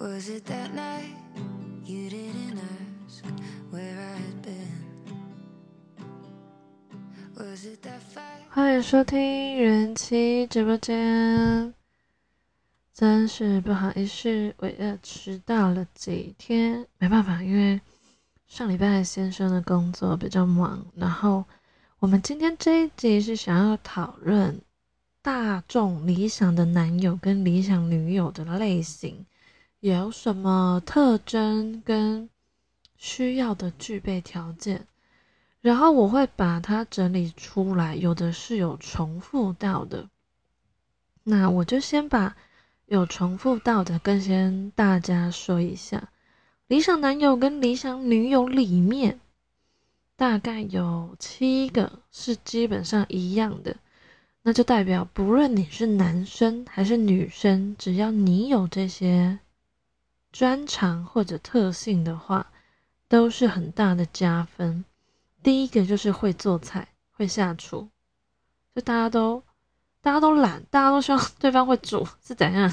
Was it that night you didn't ask where I had been? Was it that fight? 欢迎收听人妻直播间。真是不好意思，我又迟到了几天，没办法，因为上礼拜先生的工作比较忙。然后我们今天这一集是想要讨论大众理想的男友跟理想女友的类型有什么特征跟需要的具备条件。然后我会把它整理出来，有的是有重复到的，那我就先把有重复到的跟先大家说一下。理想男友跟理想女友里面，大概有七个是基本上一样的，那就代表不论你是男生还是女生，只要你有这些专长或者特性的话，都是很大的加分。第一个就是会做菜，会下厨，就大家都大家都懒，大家都希望对方会煮，是怎样？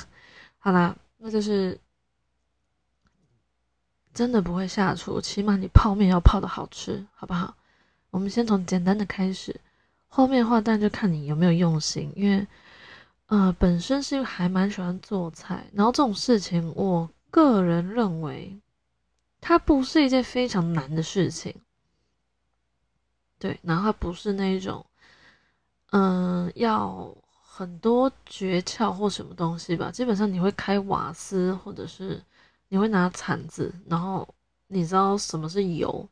好啦，那就是真的不会下厨，起码你泡面要泡的好吃，好不好？我们先从简单的开始，后面的话当然就看你有没有用心，因为呃本身是还蛮喜欢做菜，然后这种事情，我个人认为它不是一件非常难的事情。对，然后它不是那种，嗯，要很多诀窍或什么东西吧。基本上你会开瓦斯，或者是你会拿铲子，然后你知道什么是油，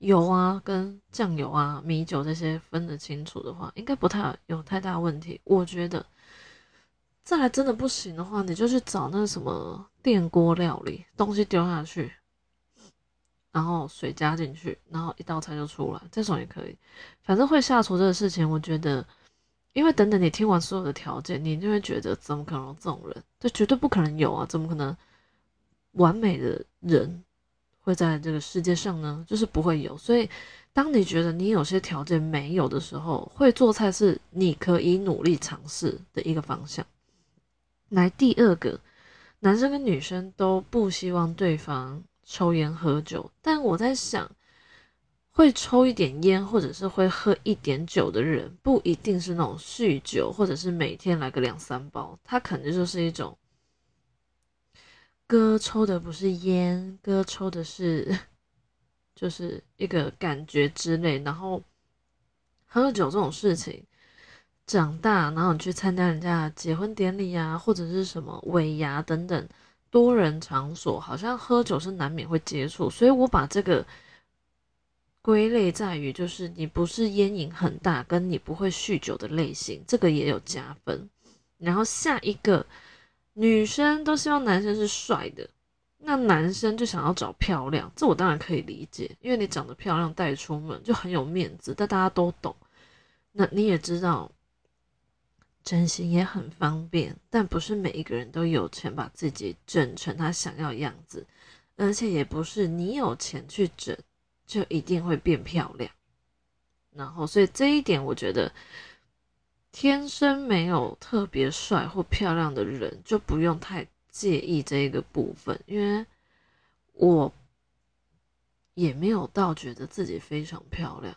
油啊跟酱油啊、米酒这些分得清楚的话，应该不太有太大问题。我觉得，再来真的不行的话，你就去找那什么电锅料理，东西丢下去。然后水加进去，然后一道菜就出来，这种也可以。反正会下厨这个事情，我觉得，因为等等你听完所有的条件，你就会觉得怎么可能有这种人？这绝对不可能有啊！怎么可能完美的人会在这个世界上呢？就是不会有。所以，当你觉得你有些条件没有的时候，会做菜是你可以努力尝试的一个方向。来，第二个，男生跟女生都不希望对方。抽烟喝酒，但我在想，会抽一点烟或者是会喝一点酒的人，不一定是那种酗酒，或者是每天来个两三包，他可能就是一种，哥抽的不是烟，哥抽的是，就是一个感觉之类。然后喝酒这种事情，长大然后你去参加人家的结婚典礼啊，或者是什么尾牙等等。多人场所好像喝酒是难免会接触，所以我把这个归类在于，就是你不是烟瘾很大，跟你不会酗酒的类型，这个也有加分。然后下一个，女生都希望男生是帅的，那男生就想要找漂亮，这我当然可以理解，因为你长得漂亮带出门就很有面子，但大家都懂。那你也知道。整形也很方便，但不是每一个人都有钱把自己整成他想要样子，而且也不是你有钱去整就一定会变漂亮。然后，所以这一点我觉得，天生没有特别帅或漂亮的人就不用太介意这一个部分，因为我也没有到觉得自己非常漂亮。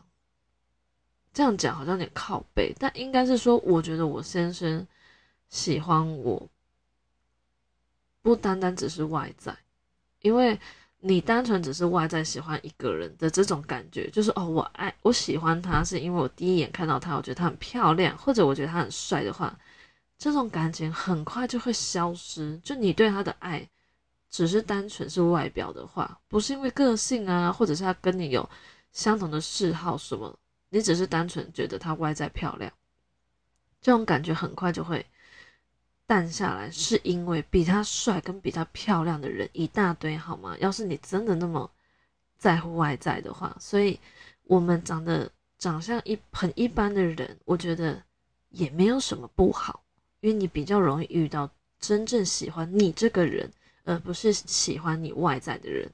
这样讲好像有点靠背，但应该是说，我觉得我先生喜欢我，不单单只是外在，因为你单纯只是外在喜欢一个人的这种感觉，就是哦，我爱我喜欢他，是因为我第一眼看到他，我觉得他很漂亮，或者我觉得他很帅的话，这种感情很快就会消失。就你对他的爱，只是单纯是外表的话，不是因为个性啊，或者是他跟你有相同的嗜好什么。你只是单纯觉得他外在漂亮，这种感觉很快就会淡下来，是因为比他帅跟比他漂亮的人一大堆，好吗？要是你真的那么在乎外在的话，所以我们长得长相一很一般的人，我觉得也没有什么不好，因为你比较容易遇到真正喜欢你这个人，而不是喜欢你外在的人。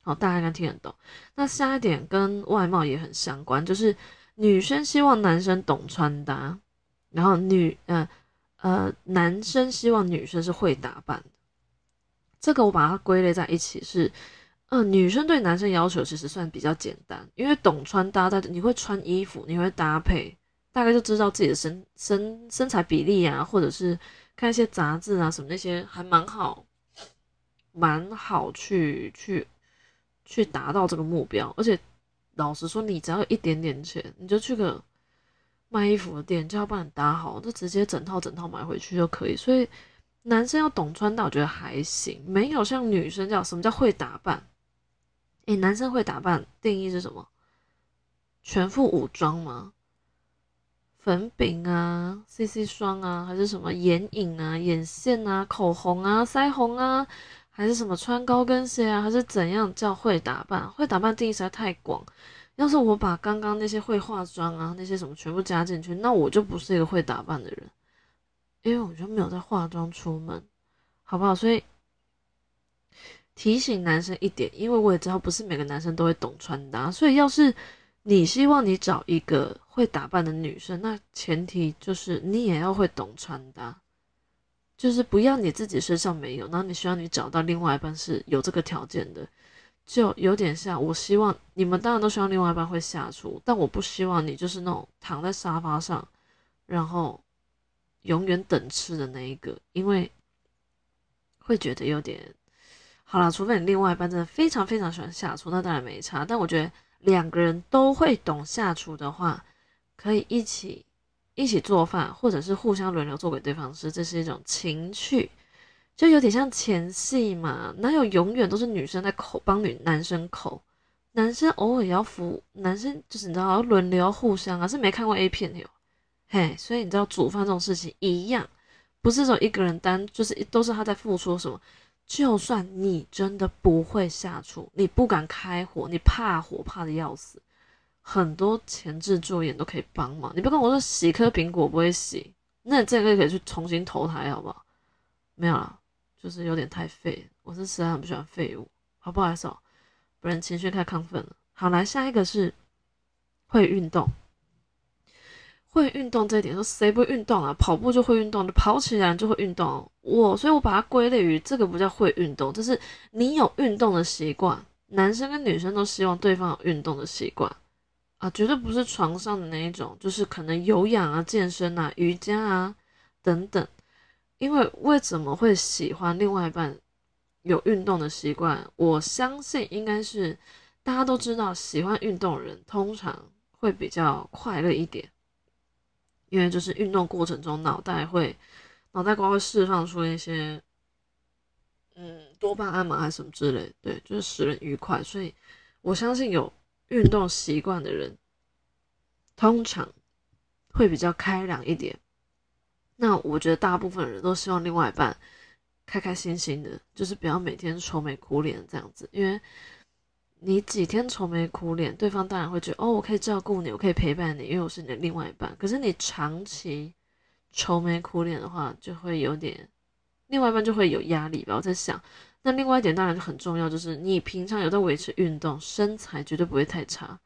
好，大家应该听得懂。那下一点跟外貌也很相关，就是。女生希望男生懂穿搭，然后女呃呃男生希望女生是会打扮的。这个我把它归类在一起是，呃，女生对男生要求其实算比较简单，因为懂穿搭，在你会穿衣服，你会搭配，大概就知道自己的身身身材比例啊，或者是看一些杂志啊什么那些，还蛮好，蛮好去去去达到这个目标。而且老实说，你只要有一点点钱，你就去个卖衣服的店，叫他帮你搭好，就直接整套整套买回去就可以。所以。男生要懂穿搭，我觉得还行，没有像女生叫什么叫会打扮。诶，男生会打扮定义是什么？全副武装吗？粉饼啊，CC 霜啊，还是什么眼影啊、眼线啊、口红啊、腮红啊，还是什么穿高跟鞋啊，还是怎样叫会打扮？会打扮定义实在太广。要是我把刚刚那些会化妆啊那些什么全部加进去，那我就不是一个会打扮的人。因为我就没有在化妆出门，好不好？所以提醒男生一点，因为我也知道不是每个男生都会懂穿搭，所以要是你希望你找一个会打扮的女生，那前提就是你也要会懂穿搭，就是不要你自己身上没有，然后你希望你找到另外一半是有这个条件的，就有点像我希望你们当然都希望另外一半会下厨，但我不希望你就是那种躺在沙发上，然后。永远等吃的那一个，因为会觉得有点好了。除非你另外一半真的非常非常喜欢下厨，那当然没差。但我觉得两个人都会懂下厨的话，可以一起一起做饭，或者是互相轮流做给对方吃，这是一种情趣，就有点像前戏嘛。哪有永远都是女生在口帮女男生口，男生偶尔也要服，男生就是你知道要轮流互相啊，是没看过 A 片的。嘿，所以你知道煮饭这种事情一样，不是说一个人单，就是都是他在付出什么。就算你真的不会下厨，你不敢开火，你怕火怕的要死，很多前置作业都可以帮忙。你不跟我说洗颗苹果不会洗，那这个可以去重新投胎，好不好？没有了，就是有点太废。我是实在很不喜欢废物，好不好意思哦，不然情绪太亢奋了。好，来下一个是会运动。会运动这一点，说谁不会运动啊？跑步就会运动，跑起来就会运动。我，所以我把它归类于这个不叫会运动，就是你有运动的习惯。男生跟女生都希望对方有运动的习惯啊，绝对不是床上的那一种，就是可能有氧啊、健身啊、瑜伽啊等等。因为为什么会喜欢另外一半有运动的习惯？我相信应该是大家都知道，喜欢运动的人通常会比较快乐一点。因为就是运动过程中，脑袋会脑袋瓜会释放出一些，嗯，多巴胺嘛，还是什么之类，对，就是使人愉快。所以我相信有运动习惯的人，通常会比较开朗一点。那我觉得大部分人都希望另外一半开开心心的，就是不要每天愁眉苦脸这样子，因为。你几天愁眉苦脸，对方当然会觉得哦，我可以照顾你，我可以陪伴你，因为我是你的另外一半。可是你长期愁眉苦脸的话，就会有点，另外一半就会有压力吧。我在想，那另外一点当然很重要，就是你平常有在维持运动，身材绝对不会太差。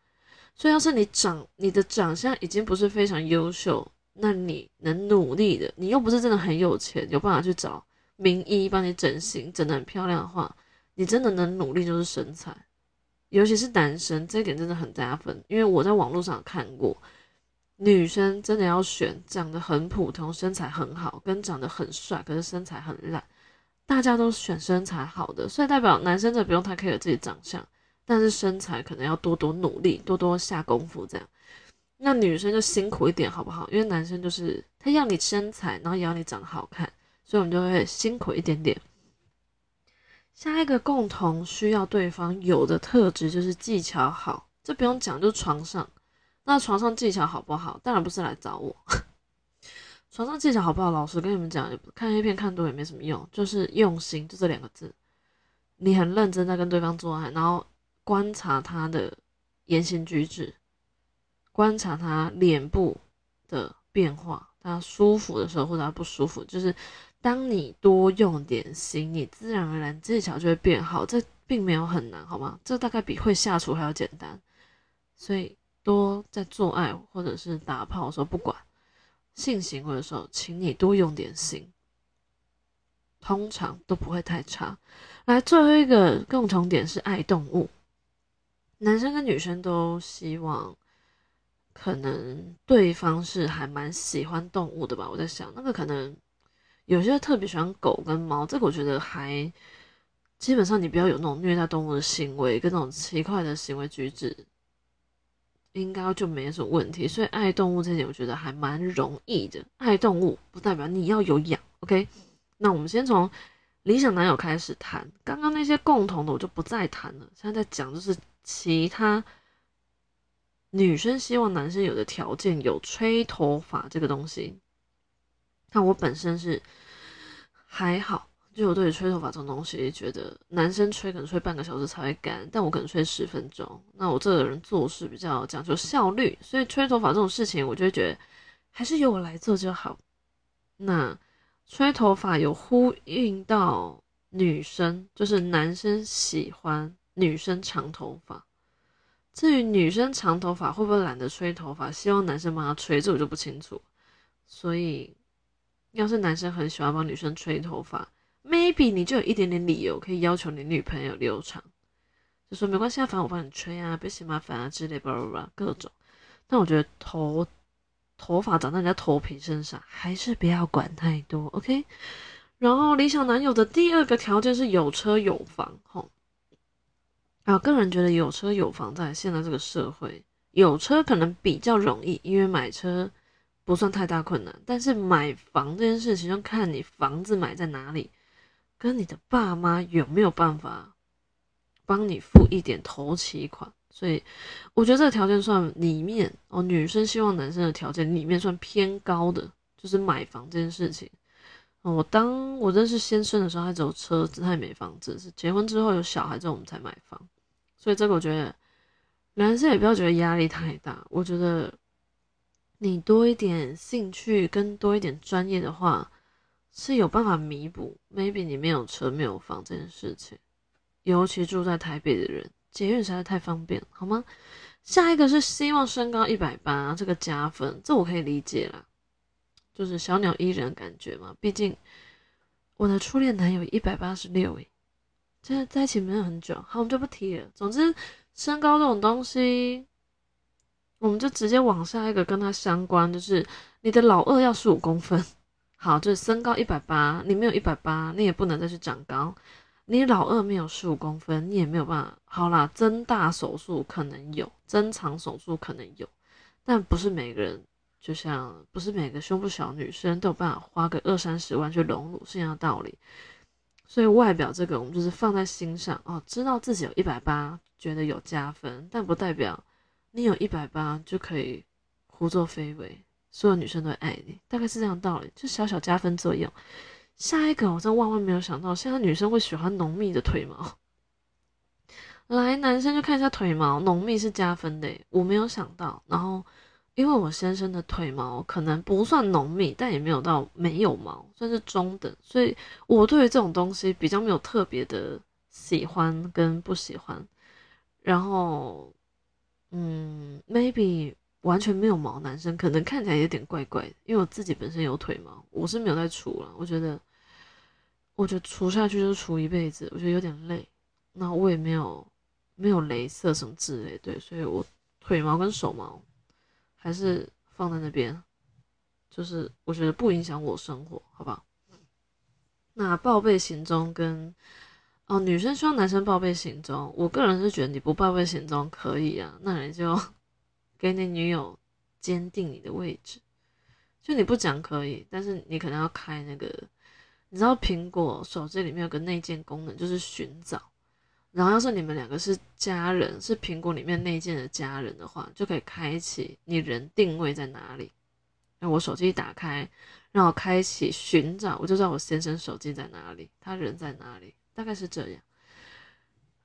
所以要是你长你的长相已经不是非常优秀，那你能努力的，你又不是真的很有钱，有办法去找名医帮你整形，整得很漂亮的话，你真的能努力就是身材。尤其是男生，这一点真的很加分。因为我在网络上看过，女生真的要选长得很普通、身材很好，跟长得很帅可是身材很烂，大家都选身材好的，所以代表男生这不用太 care 自己长相，但是身材可能要多多努力、多多下功夫这样。那女生就辛苦一点好不好？因为男生就是他要你身材，然后也要你长得好看，所以我们就会辛苦一点点。下一个共同需要对方有的特质就是技巧好，这不用讲，就是床上。那床上技巧好不好？当然不是来找我。床上技巧好不好？老实跟你们讲，看 A 片看多也没什么用，就是用心，就这两个字。你很认真在跟对方做爱，然后观察他的言行举止，观察他脸部的变化，他舒服的时候或者他不舒服，就是。当你多用点心，你自然而然技巧就会变好。这并没有很难，好吗？这大概比会下厨还要简单。所以多在做爱或者是打炮的时候，不管性行为的时候，请你多用点心。通常都不会太差。来，最后一个共同点是爱动物，男生跟女生都希望，可能对方是还蛮喜欢动物的吧。我在想，那个可能有些特别喜欢狗跟猫，这个我觉得还基本上你不要有那种虐待动物的行为跟那种奇怪的行为举止。应该就没什么问题，所以爱动物这点我觉得还蛮容易的。爱动物不代表你要有养，OK？那我们先从理想男友开始谈，刚刚那些共同的我就不再谈了。现在在讲就是其他女生希望男生有的条件，有吹头发这个东西。那我本身是还好。就我对于吹头发这种东西，觉得男生吹可能吹半个小时才会干，但我可能吹十分钟。那我这个人做事比较讲究效率，所以吹头发这种事情，我就会觉得还是由我来做就好。那吹头发有呼应到女生，就是男生喜欢女生长头发。至于女生长头发会不会懒得吹头发，希望男生帮她吹，这我就不清楚。所以，要是男生很喜欢帮女生吹头发，maybe 你就有一点点理由可以要求你女朋友留长，就说没关系啊，反正我帮你吹啊，别嫌麻烦啊之类，巴拉巴拉各种。但我觉得头头发长在人家头皮身上，还是不要管太多，OK？然后理想男友的第二个条件是有车有房，吼。啊，个人觉得有车有房在现在这个社会，有车可能比较容易，因为买车不算太大困难，但是买房这件事情，要看你房子买在哪里。跟你的爸妈有没有办法帮你付一点头期款？所以我觉得这个条件算里面哦，女生希望男生的条件里面算偏高的，就是买房这件事情。我当我认识先生的时候，他只有车子，他也没房子。是结婚之后有小孩之后，我们才买房。所以这个我觉得男生也不要觉得压力太大。我觉得你多一点兴趣跟多一点专业的话。是有办法弥补，maybe 你没有车没有房这件事情，尤其住在台北的人，捷运实在太方便，好吗？下一个是希望身高一百八，这个加分，这我可以理解啦，就是小鸟依人感觉嘛。毕竟我的初恋男友一百八十六，诶，真的在一起没有很久，好，我们就不提了。总之，身高这种东西，我们就直接往下一个跟他相关，就是你的老二要十五公分。好，就是身高一百八，你没有一百八，你也不能再去长高。你老二没有十五公分，你也没有办法。好啦，增大手术可能有，增长手术可能有，但不是每个人，就像不是每个胸部小女生都有办法花个二三十万去隆乳是一样的道理。所以外表这个，我们就是放在心上哦，知道自己有一百八，觉得有加分，但不代表你有一百八就可以胡作非为。所有女生都会爱你，大概是这样道理，就小小加分作用。下一个，我真万万没有想到，现在女生会喜欢浓密的腿毛。来，男生就看一下腿毛，浓密是加分的，我没有想到。然后，因为我先生的腿毛可能不算浓密，但也没有到没有毛，算是中等，所以我对于这种东西比较没有特别的喜欢跟不喜欢。然后，嗯，maybe。完全没有毛，男生可能看起来有点怪怪的，因为我自己本身有腿毛，我是没有在除了。我觉得，我觉得除下去就除一辈子，我觉得有点累。那我也没有没有镭射什么之类，对，所以我腿毛跟手毛还是放在那边，就是我觉得不影响我生活，好不好？那报备行踪跟哦，女生需要男生报备行踪，我个人是觉得你不报备行踪可以啊，那你就。给你女友坚定你的位置，就你不讲可以，但是你可能要开那个，你知道苹果手机里面有个内建功能，就是寻找。然后要是你们两个是家人，是苹果里面内建的家人的话，就可以开启你人定位在哪里。那我手机一打开，让我开启寻找，我就知道我先生手机在哪里，他人在哪里，大概是这样。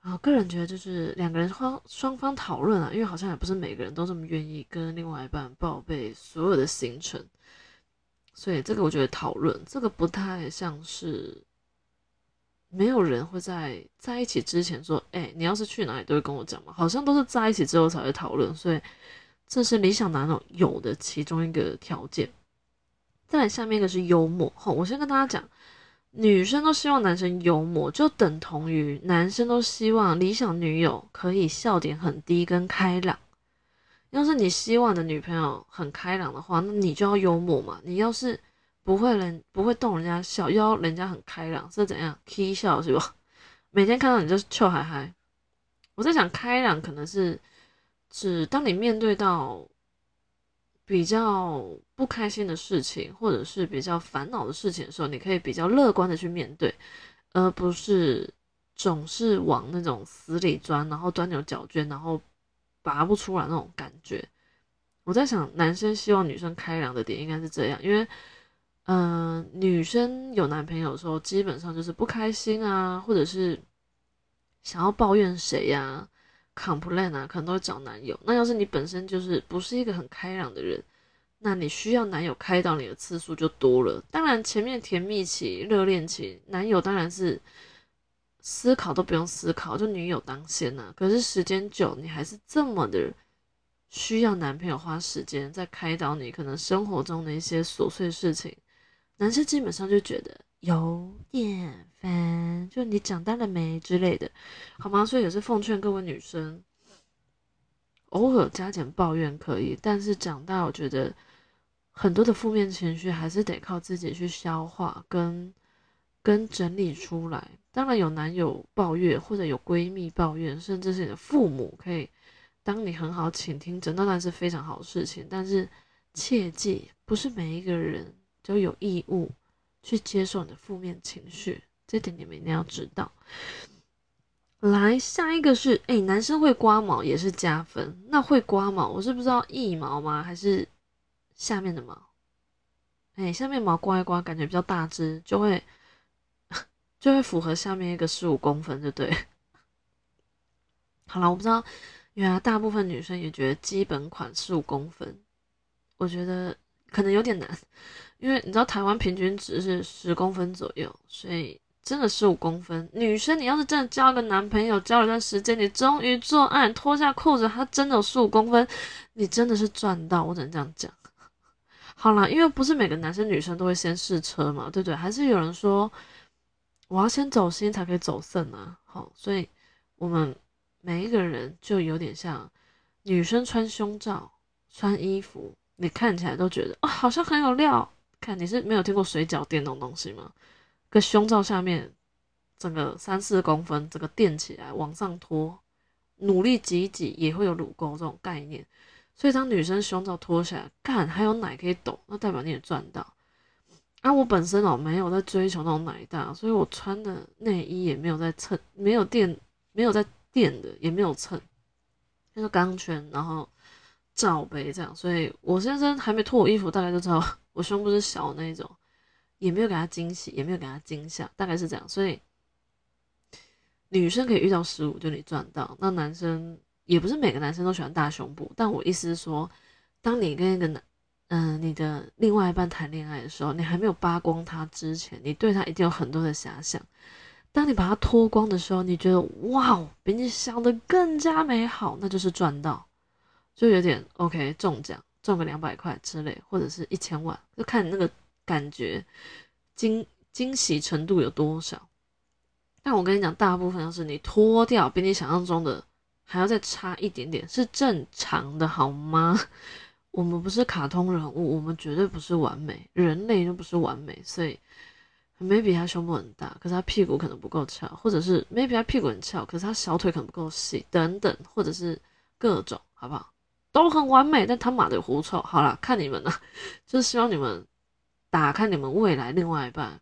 啊，个人觉得就是两个人双双方讨论啊，因为好像也不是每个人都这么愿意跟另外一半报备所有的行程，所以这个我觉得讨论这个不太像是没有人会在在一起之前说，哎，你要是去哪里都会跟我讲嘛，好像都是在一起之后才会讨论，所以这是理想男友有的其中一个条件。再下面一个是幽默，好，我先跟大家讲。女生都希望男生幽默，就等同于男生都希望理想女友可以笑点很低跟开朗。要是你希望的女朋友很开朗的话，那你就要幽默嘛。你要是不会人不会逗人家笑，要人家很开朗，是怎样？k 笑是吧？每天看到你就是臭嗨嗨。我在想，开朗可能是指当你面对到比较不开心的事情，或者是比较烦恼的事情的时候，你可以比较乐观的去面对，而不是总是往那种死里钻，然后钻牛角尖，然后拔不出来那种感觉。我在想，男生希望女生开朗的点应该是这样，因为，嗯，女生有男朋友的时候，基本上就是不开心啊，或者是。想要抱怨谁呀？complain 啊，可能都会找男友。那要是你本身就是不是一个很开朗的人，那你需要男友开导你的次数就多了。当然，前面甜蜜期、热恋期，男友当然是思考都不用思考，就女友当先呐。可是时间久，你还是这么的需要男朋友花时间在开导你，可能生活中的一些琐碎事情，男生基本上就觉得。有点烦，就你长大了没之类的，好吗？所以也是奉劝各位女生，偶尔加减抱怨可以，但是长大，我觉得很多的负面情绪还是得靠自己去消化跟跟整理出来。当然有男友抱怨，或者有闺蜜抱怨，甚至是你的父母可以当你很好倾听，这当然是非常好事情。但是切记，不是每一个人都有义务。去接受你的负面情绪，这点你们一定要知道。来，下一个是，哎，男生会刮毛也是加分。那会刮毛，我是不知道腋毛吗？还是下面的毛？哎，下面毛刮一刮，感觉比较大只，就会 就会符合下面一个十五公分，对不对？好了，我不知道，原来大部分女生也觉得基本款十五公分，我觉得可能有点难。因为你知道台湾平均值是十公分左右，所以真的十五公分。女生，你要是真的交个男朋友，交了段时间，你终于做爱脱下裤子，他真的有十五公分，你真的是赚到。我只能这样讲。好了，因为不是每个男生女生都会先试车嘛，对不对？还是有人说我要先走心才可以走肾啊。好，所以我们每一个人就有点像女生穿胸罩、穿衣服，你看起来都觉得哦，好像很有料。看你是没有听过水饺垫那种东西吗？个胸罩下面整个三四公分，整个垫起来往上拖，努力挤一挤也会有乳沟这种概念。所以当女生胸罩脱下来，看还有奶可以抖，那代表你也赚到。啊，我本身哦没有在追求那种奶大，所以我穿的内衣也没有在蹭，没有垫，没有在垫的，也没有蹭，就是钢圈，然后罩杯这样。所以我先生还没脱我衣服，大概就知道。我胸部是小那种，也没有给他惊喜，也没有给他惊吓，大概是这样。所以女生可以遇到十五，就你赚到。那男生也不是每个男生都喜欢大胸部，但我意思是说，当你跟一个男，嗯，你的另外一半谈恋爱的时候，你还没有扒光他之前，你对他一定有很多的遐想。当你把他脱光的时候，你觉得哇哦，比你想的更加美好，那就是赚到，就有点 OK 中奖。赚个两百块之类，或者是一千万，就看你那个感觉惊惊喜程度有多少。但我跟你讲，大部分要是你脱掉，比你想象中的还要再差一点点，是正常的，好吗？我们不是卡通人物，我们绝对不是完美，人类都不是完美，所以 maybe 他胸部很大，可是他屁股可能不够翘，或者是 maybe 他屁股很翘，可是他小腿可能不够细，等等，或者是各种，好不好？都很完美，但他妈的狐臭。好了，看你们了，就是希望你们打开你们未来另外一半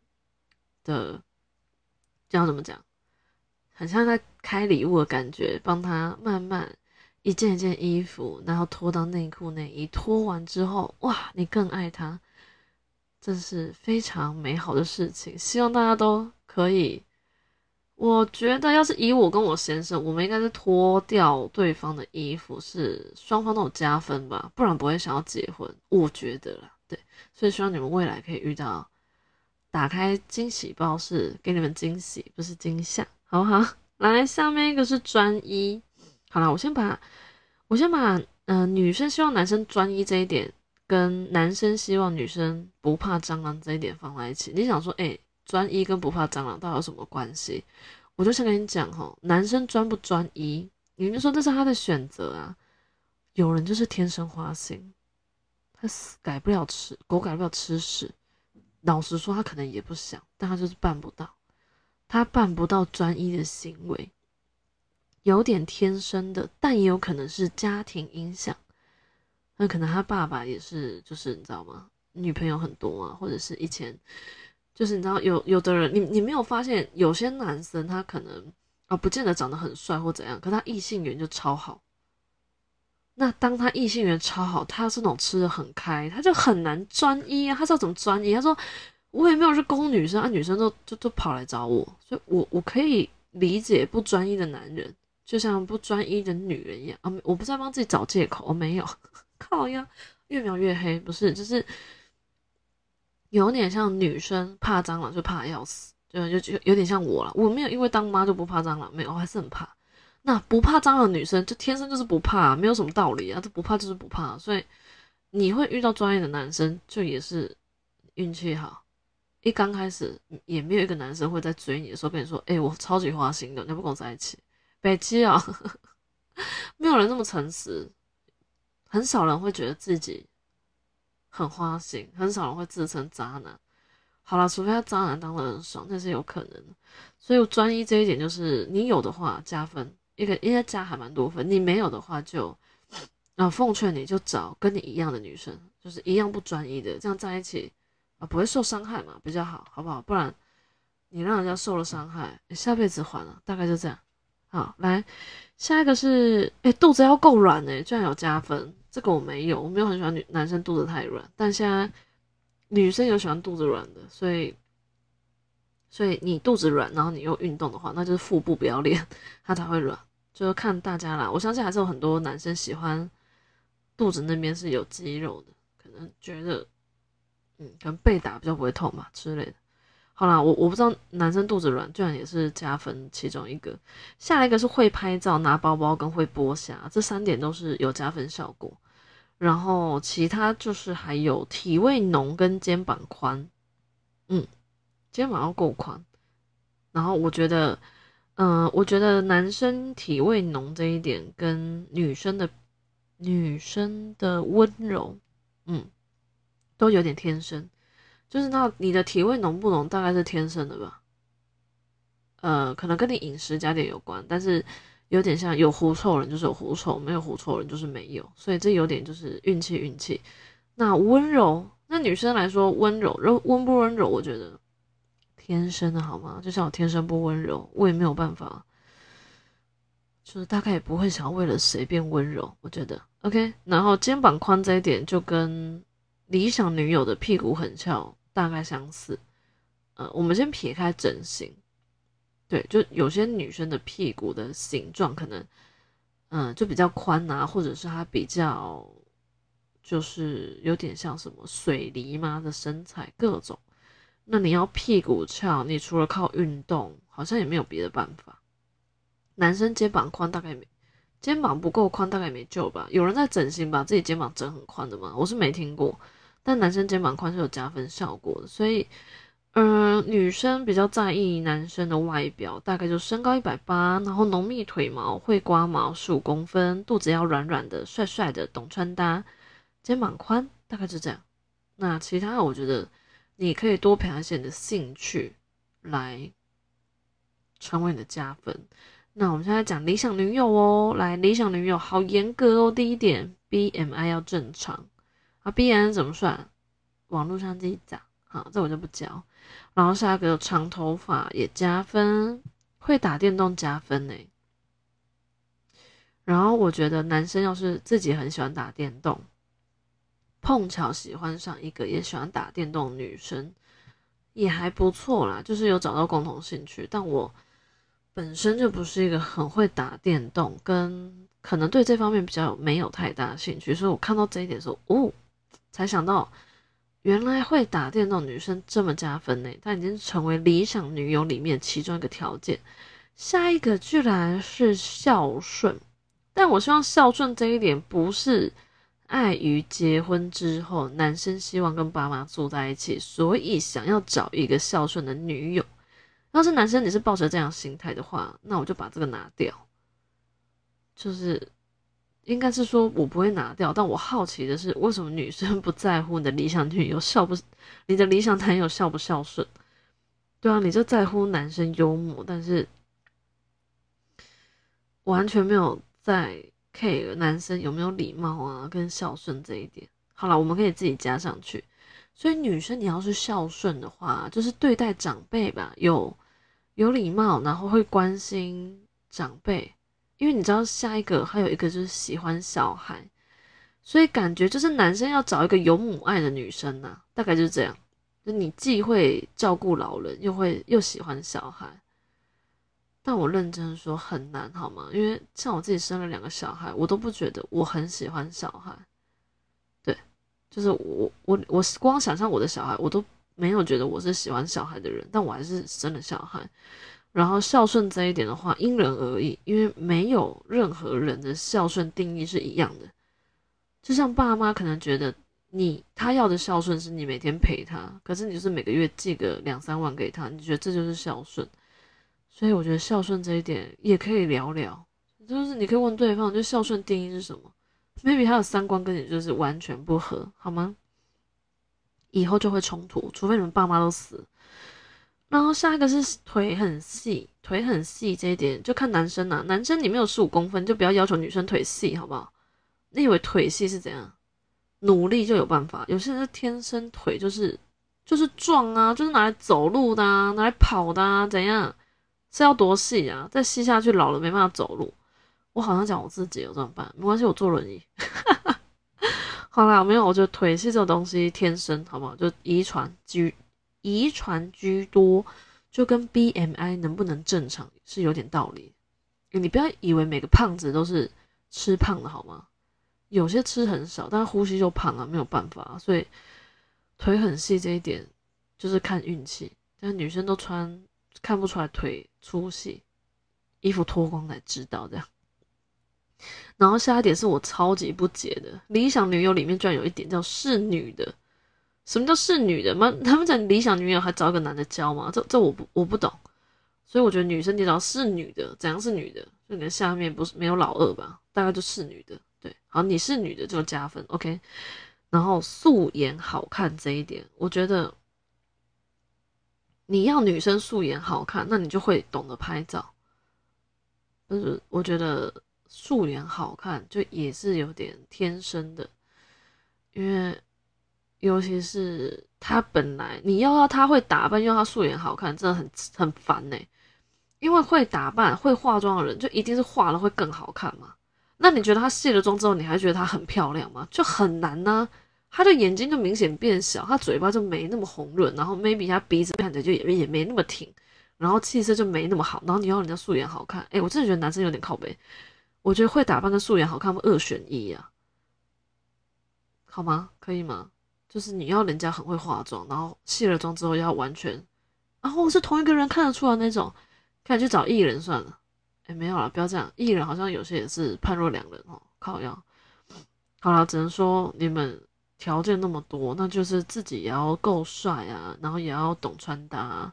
的，叫怎么讲，很像在开礼物的感觉，帮他慢慢一件一件衣服，然后脱到内裤内衣，脱完之后，哇，你更爱他，这是非常美好的事情。希望大家都可以。我觉得，要是以我跟我先生，我们应该是脱掉对方的衣服，是双方都有加分吧，不然不会想要结婚。我觉得啦，对，所以希望你们未来可以遇到，打开惊喜包是给你们惊喜，不是惊吓，好不好？来，下面一个是专一。好了，我先把，我先把，嗯，女生希望男生专一这一点，跟男生希望女生不怕蟑螂这一点放在一起。你想说，哎？专一跟不怕蟑螂到底有什么关系？我就想跟你讲哈，男生专不专一，你就说这是他的选择啊。有人就是天生花心，他死改不了吃狗改不了吃屎。老实说，他可能也不想，但他就是办不到，他办不到专一的行为，有点天生的，但也有可能是家庭影响。那可能他爸爸也是，就是你知道吗？女朋友很多啊，或者是以前，就是你知道有有的人，你你没有发现有些男生他可能啊，不见得长得很帅或怎样，可他异性缘就超好。那当他异性缘超好，他是那种吃的很开，他就很难专一啊。他知道怎么专一？他说我也没有去攻女生啊，女生都就都跑来找我，所以我我可以理解不专一的男人，就像不专一的女人一样啊。我不是在帮自己找借口，我没有。靠呀，越描越黑，不是，就是有点像女生怕蟑螂就怕要死，就就就有点像我了。我没有因为当妈就不怕蟑螂，没有，我还是很怕。那不怕蟑螂的女生就天生就是不怕，没有什么道理啊，这不怕就是不怕。所以你会遇到专业的男生，就也是运气好。一刚开始也没有一个男生会在追你的时候跟你说：“哎，我超级花心的，你不跟我在一起。”北七啊，没有人那么诚实。很少人会觉得自己很花心，很少人会自称渣男。好了，除非他渣男当的很爽，那是有可能的。所以专一这一点，就是你有的话加分，一个应该加还蛮多分。你没有的话，就啊，奉劝你就找跟你一样的女生，就是一样不专一的，这样在一起啊，不会受伤害嘛，比较好，好不好？不然你让人家受了伤害，下辈子还了，大概就这样。好，来下一个是，哎，肚子要够软哎，居然有加分。这个我没有，我没有很喜欢女男生肚子太软，但现在女生有喜欢肚子软的，所以所以你肚子软，然后你又运动的话，那就是腹部不要练，它才会软。就看大家啦，我相信还是有很多男生喜欢肚子那边是有肌肉的，可能觉得嗯，可能被打比较不会痛嘛之类的。好啦，我我不知道男生肚子软居然也是加分其中一个，下一个是会拍照、拿包包跟会剥虾，这三点都是有加分效果。然后其他就是还有体味浓跟肩膀宽，嗯，肩膀要够宽。然后我觉得，嗯，我觉得男生体味浓这一点跟女生的女生的温柔，嗯，都有点天生。就是那你的体味浓不浓，大概是天生的吧？呃，可能跟你饮食加点有关，但是有点像有狐臭人就是有狐臭，没有狐臭人就是没有，所以这有点就是运气运气。那温柔，那女生来说温柔，柔温不温柔？我觉得天生的好吗？就像我天生不温柔，我也没有办法，就是大概也不会想要为了谁变温柔。我觉得 OK，然后肩膀宽这一点就跟理想女友的屁股很翘。大概相似，呃，我们先撇开整形，对，就有些女生的屁股的形状可能，嗯，就比较宽啊，或者是她比较，就是有点像什么水梨嘛的身材，各种。那你要屁股翘，你除了靠运动，好像也没有别的办法。男生肩膀宽大概没，肩膀不够宽大概没救吧？有人在整形把自己肩膀整很宽的吗？我是没听过。但男生肩膀宽是有加分效果的，所以，嗯，女生比较在意男生的外表，大概就身高一百八，然后浓密腿毛，会刮毛十五公分，肚子要软软的，帅帅的，懂穿搭，肩膀宽，大概就这样。那其他我觉得你可以多培养一些你的兴趣来成为你的加分。那我们现在讲理想女友哦，来，理想女友好严格哦，第一点，BMI 要正常。啊，B N 怎么算？网络上自己讲，好，这我就不教。然后下一个长头发也加分，会打电动加分呢。然后我觉得男生要是自己很喜欢打电动，碰巧喜欢上一个也喜欢打电动女生，也还不错啦，就是有找到共同兴趣。但我本身就不是一个很会打电动，跟可能对这方面比较没有太大兴趣，所以我看到这一点说，哦。才想到，原来会打电动女生这么加分呢！她已经成为理想女友里面其中一个条件。下一个居然是孝顺，但我希望孝顺这一点不是碍于结婚之后，男生希望跟爸妈住在一起，所以想要找一个孝顺的女友。要是男生你是抱着这样心态的话，那我就把这个拿掉。就是应该是说我不会拿掉，但我好奇的是，为什么女生不在乎你的理想女友孝不，你的理想男友孝不孝顺？对啊，你就在乎男生幽默，但是完全没有在 care 男生有没有礼貌啊，跟孝顺这一点。好了，我们可以自己加上去。所以女生你要是孝顺的话，就是对待长辈吧，有有礼貌，然后会关心长辈。因为你知道下一个还有一个就是喜欢小孩，所以感觉就是男生要找一个有母爱的女生呐，大概就是这样。就你既会照顾老人，又会又喜欢小孩。但我认真说很难，好吗？因为像我自己生了两个小孩，我都不觉得我很喜欢小孩。对，就是我我我光想象我的小孩，我都没有觉得我是喜欢小孩的人，但我还是生了小孩。然后孝顺这一点的话，因人而异，因为没有任何人的孝顺定义是一样的。就像爸妈可能觉得你他要的孝顺是你每天陪他，可是你就是每个月寄个两三万给他，你觉得这就是孝顺。所以我觉得孝顺这一点也可以聊聊，就是你可以问对方，就孝顺定义是什么？maybe 他的三观跟你就是完全不合，好吗？以后就会冲突，除非你们爸妈都死。然后下一个是腿很细，腿很细这一点就看男生呐。男生你没有十五公分，就不要要求女生腿细，好不好？你以为腿细是怎样？努力就有办法。有些人是天生腿就是就是壮啊，就是拿来走路的啊，拿来跑的啊，怎样？是要多细啊？再细下去老了没办法走路。我好像讲我自己有怎么办？没关系，我坐轮椅。好啦，没有，我觉得腿细这种东西天生，好不好？就遗传居。遗传居多，就跟 BMI 能不能正常是有点道理。你不要以为每个胖子都是吃胖的好吗？有些吃很少，但呼吸就胖啊，没有办法。所以腿很细这一点就是看运气。但女生都穿看不出来腿粗细，衣服脱光才知道这样。然后下一点是我超级不解的，理想女友里面居然有一点叫是女的。什么叫是女的吗？他们在理想女友还找一个男的教吗？这这我不我不懂，所以我觉得女生你只要是女的，怎样是女的？就你的下面不是没有老二吧？大概就是女的，对，好，你是女的就加分，OK。然后素颜好看这一点，我觉得你要女生素颜好看，那你就会懂得拍照。就是我觉得素颜好看就也是有点天生的，因为。尤其是他本来你要要他会打扮，又要他素颜好看，真的很很烦呢。因为会打扮、会化妆的人，就一定是化了会更好看嘛。那你觉得他卸了妆之后，你还觉得她很漂亮吗？就很难呢。他的眼睛就明显变小，他嘴巴就没那么红润，然后 maybe 他鼻子看起来就也也没那么挺，然后气色就没那么好。然后你要人家素颜好看，哎，我真的觉得男生有点靠背。我觉得会打扮跟素颜好看，二选一呀，好吗？可以吗？就是你要人家很会化妆，然后卸了妆之后要完全，然后是同一个人看得出来那种，可以去找艺人算了。哎，没有了，不要这样。艺人好像有些也是判若两人哦，靠要。好了，只能说你们条件那么多，那就是自己也要够帅啊，然后也要懂穿搭，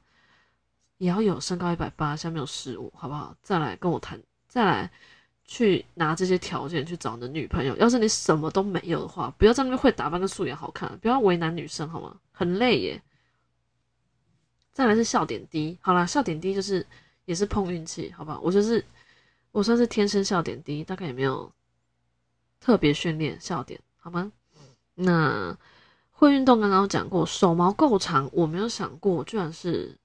也要有身高一百八，下面有十五，好不好？再来跟我谈，再来。去拿这些条件去找你的女朋友。要是你什么都没有的话，不要在那边会打扮跟素颜好看，不要为难女生好吗？很累耶。再来是笑点低，好啦，笑点低就是也是碰运气，好不好？我就是我算是天生笑点低，大概也没有特别训练笑点，好吗？那会运动刚刚讲过，手毛够长，我没有想过居然是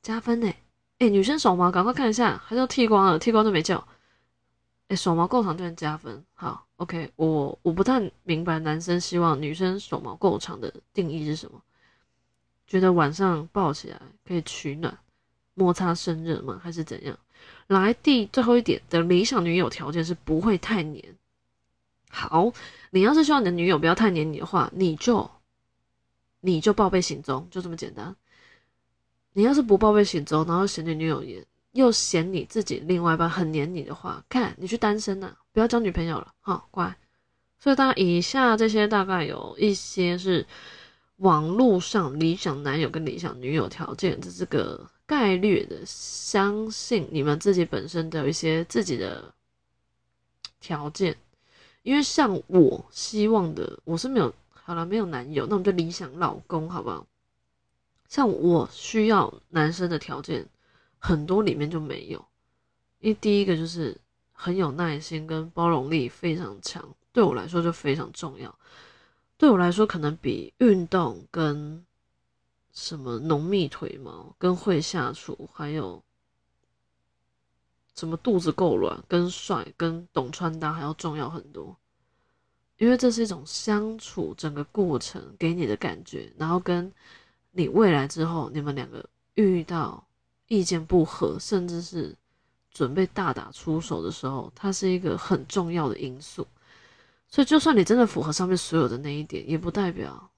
加分呢。哎，女生手毛赶快看一下，还是要剃光了，剃光都没叫。哎，手毛够长就能加分。好，OK，我我不太明白男生希望女生手毛够长的定义是什么？觉得晚上抱起来可以取暖、摩擦生热吗？还是怎样？来，第最后一点的理想女友条件是不会太黏。好，你要是希望你的女友不要太黏你的话，你就你就报备行踪，就这么简单。你要是不报备行踪，然后嫌你女友黏。又嫌你自己另外一半很黏你的话，看你去单身呐，不要交女朋友了，好乖，所以大家以下这些大概有一些是网络上理想男友跟理想女友条件的这个概率的，相信你们自己本身都有一些自己的条件，因为像我希望的，我是没有好了没有男友，那我们就理想老公好不好？像我需要男生的条件很多里面就没有，因为第一个就是很有耐心跟包容力非常强。对我来说就非常重要，对我来说可能比运动跟什么浓密腿毛、跟会下厨，还有什么肚子够软、跟帅、跟懂穿搭还要重要很多。因为这是一种相处整个过程给你的感觉，然后跟你未来之后你们两个遇到意见不合，甚至是准备大打出手的时候，它是一个很重要的因素。所以，就算你真的符合上面所有的那一点，也不代表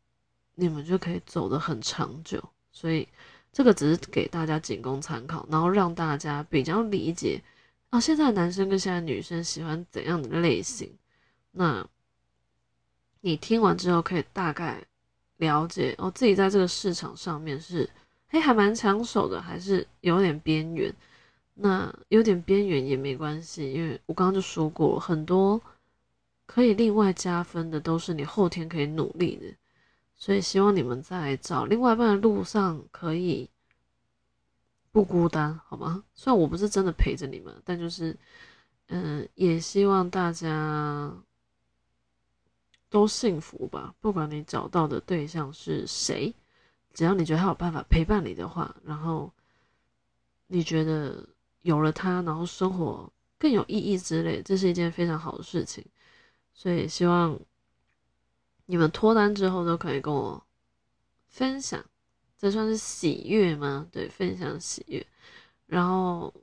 你们就可以走得很长久。所以，这个只是给大家仅供参考，然后让大家比较理解啊，现在男生跟现在女生喜欢怎样的类型。那你听完之后，可以大概了解哦，自己在这个市场上面是哎还蛮抢手的，还是有点边缘。那有点边缘也没关系，因为我刚刚就说过很多。可以另外加分的都是你后天可以努力的，所以希望你们在找另外一半的路上可以不孤单，好吗？虽然我不是真的陪着你们，但就是，嗯，也希望大家都幸福吧。不管你找到的对象是谁，只要你觉得他有办法陪伴你的话，然后你觉得有了他，然后生活更有意义之类，这是一件非常好的事情。所以希望你们脱单之后都可以跟我分享，这算是喜悦吗？对，分享喜悦。然后，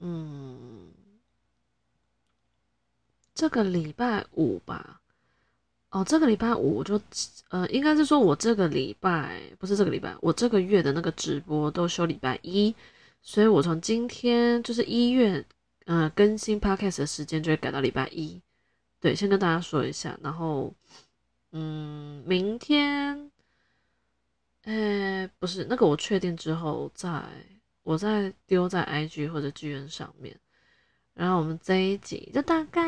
嗯，这个礼拜五吧，哦，这个礼拜五我就，呃，应该是说我这个礼拜不是这个礼拜，我这个月的那个直播都休礼拜一，所以我从今天就是一月，呃，更新 podcast 的时间就会改到礼拜一。对，先跟大家说一下，然后，嗯，明天，呃，不是那个，我确定之后再，我再丢在 IG 或者剧院上面，然后我们这一集就大概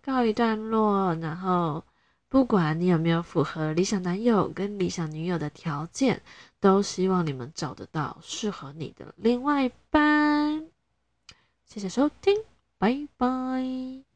告一段落，然后不管你有没有符合理想男友跟理想女友的条件，都希望你们找得到适合你的另外一半。谢谢收听，拜拜。